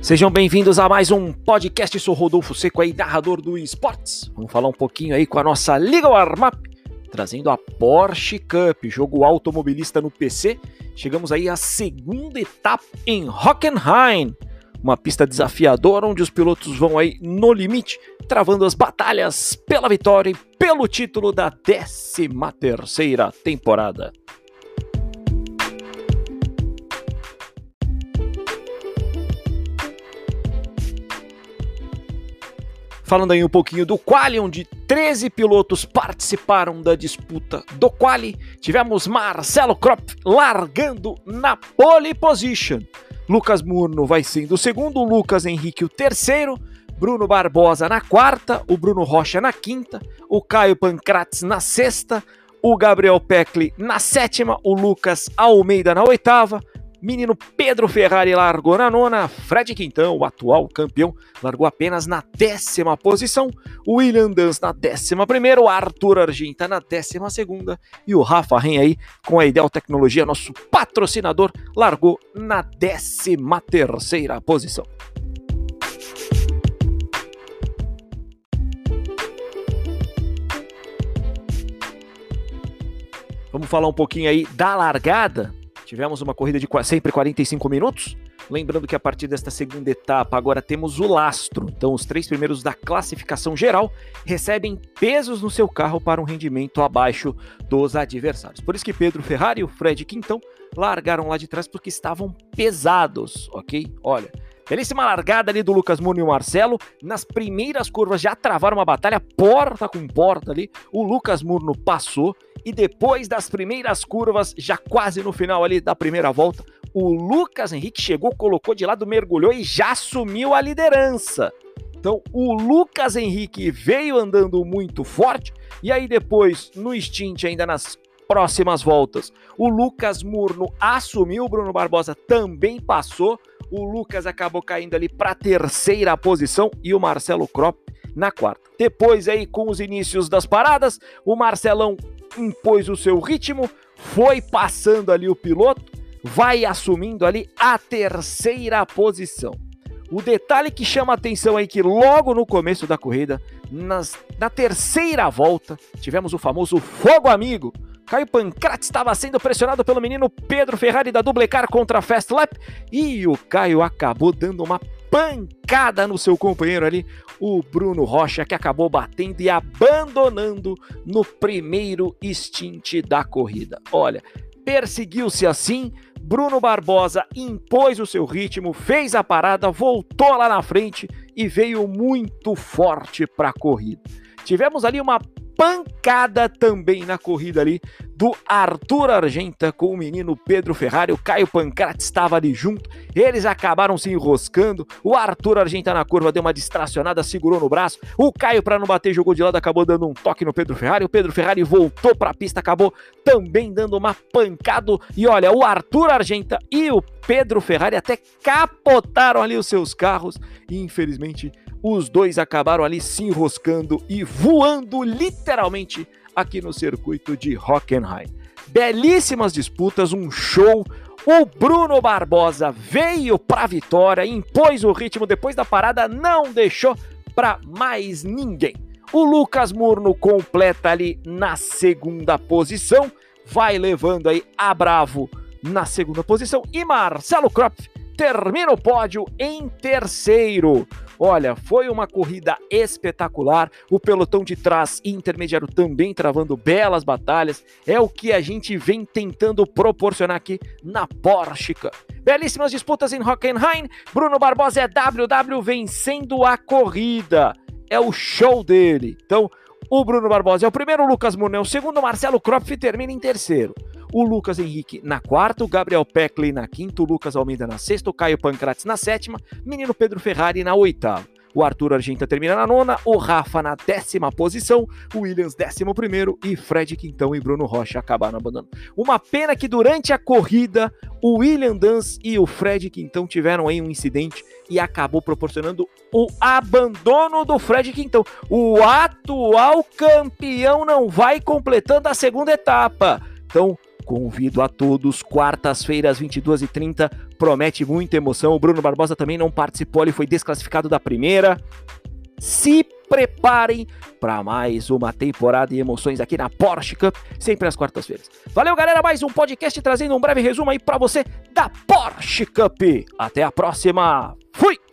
Sejam bem-vindos a mais um podcast. Sou Rodolfo Seco aí, narrador do esportes. Vamos falar um pouquinho aí com a nossa Liga Warm-Up, trazendo a Porsche Cup, jogo automobilista no PC. Chegamos aí à segunda etapa em Hockenheim, uma pista desafiadora onde os pilotos vão aí no limite, travando as batalhas pela vitória e pelo título da 13 terceira temporada. Falando aí um pouquinho do quali, onde 13 pilotos participaram da disputa do quali, tivemos Marcelo Kropp largando na pole position. Lucas Murno vai sendo o segundo, Lucas Henrique o terceiro, Bruno Barbosa na quarta, o Bruno Rocha na quinta, o Caio Pancrates na sexta, o Gabriel Peckley na sétima, o Lucas Almeida na oitava, Menino Pedro Ferrari largou na nona, Fred Quintão, o atual campeão, largou apenas na décima posição, William Dans na décima primeira, o Arthur Argenta na décima segunda e o Rafa Ren aí com a Ideal Tecnologia, nosso patrocinador, largou na décima terceira posição. Vamos falar um pouquinho aí da largada. Tivemos uma corrida de sempre 45 minutos. Lembrando que a partir desta segunda etapa agora temos o lastro. Então, os três primeiros da classificação geral recebem pesos no seu carro para um rendimento abaixo dos adversários. Por isso que Pedro Ferrari e o Fred Quintão largaram lá de trás porque estavam pesados, ok? Olha, Belíssima largada ali do Lucas Muni e o Marcelo. Nas primeiras curvas já travaram uma batalha porta com porta ali. O Lucas Murno passou e depois das primeiras curvas, já quase no final ali da primeira volta, o Lucas Henrique chegou, colocou de lado, mergulhou e já assumiu a liderança. Então, o Lucas Henrique veio andando muito forte e aí depois no stint ainda nas próximas voltas, o Lucas Murno assumiu, o Bruno Barbosa também passou o Lucas acabou caindo ali para a terceira posição e o Marcelo Kropp na quarta. Depois aí com os inícios das paradas, o Marcelão impôs o seu ritmo, foi passando ali o piloto, vai assumindo ali a terceira posição. O detalhe que chama atenção aí que logo no começo da corrida, nas, na terceira volta, tivemos o famoso fogo amigo, Caio Pancrati estava sendo pressionado pelo menino Pedro Ferrari da Dublecar contra a Fast Lap e o Caio acabou dando uma pancada no seu companheiro ali, o Bruno Rocha, que acabou batendo e abandonando no primeiro stint da corrida. Olha, perseguiu-se assim, Bruno Barbosa impôs o seu ritmo, fez a parada, voltou lá na frente e veio muito forte para a corrida. Tivemos ali uma pancada também na corrida ali do Arthur Argenta com o menino Pedro Ferrari. O Caio Pancrati estava ali junto. Eles acabaram se enroscando. O Arthur Argenta na curva deu uma distracionada, segurou no braço. O Caio, para não bater, jogou de lado, acabou dando um toque no Pedro Ferrari. O Pedro Ferrari voltou para a pista, acabou também dando uma pancada. E olha, o Arthur Argenta e o Pedro Ferrari até capotaram ali os seus carros. E infelizmente os dois acabaram ali se enroscando e voando literalmente aqui no circuito de Hockenheim. Belíssimas disputas, um show. O Bruno Barbosa veio para a vitória, impôs o ritmo depois da parada, não deixou para mais ninguém. O Lucas Murno completa ali na segunda posição, vai levando aí a Bravo na segunda posição e Marcelo Kropf termina o pódio em terceiro. Olha, foi uma corrida espetacular. O pelotão de trás intermediário também travando belas batalhas. É o que a gente vem tentando proporcionar aqui na Porsche. Belíssimas disputas em Hockenheim. Bruno Barbosa é WW vencendo a corrida. É o show dele. Então, o Bruno Barbosa é o primeiro, o Lucas Murnau é o segundo, Marcelo Kropf termina em terceiro o Lucas Henrique na quarta, o Gabriel Peckley na quinta, o Lucas Almeida na sexta, o Caio Pancrates na sétima, menino Pedro Ferrari na oitava. O Arthur Argenta termina na nona, o Rafa na décima posição, o Williams décimo primeiro e Fred Quintão e Bruno Rocha acabaram abandonando. Uma pena que durante a corrida o William Dance e o Fred Quintão tiveram aí um incidente e acabou proporcionando o abandono do Fred Quintão. O atual campeão não vai completando a segunda etapa. Então, Convido a todos, quartas-feiras, 22h30, promete muita emoção. O Bruno Barbosa também não participou, ele foi desclassificado da primeira. Se preparem para mais uma temporada de emoções aqui na Porsche Cup, sempre às quartas-feiras. Valeu, galera, mais um podcast trazendo um breve resumo aí para você da Porsche Cup. Até a próxima. Fui!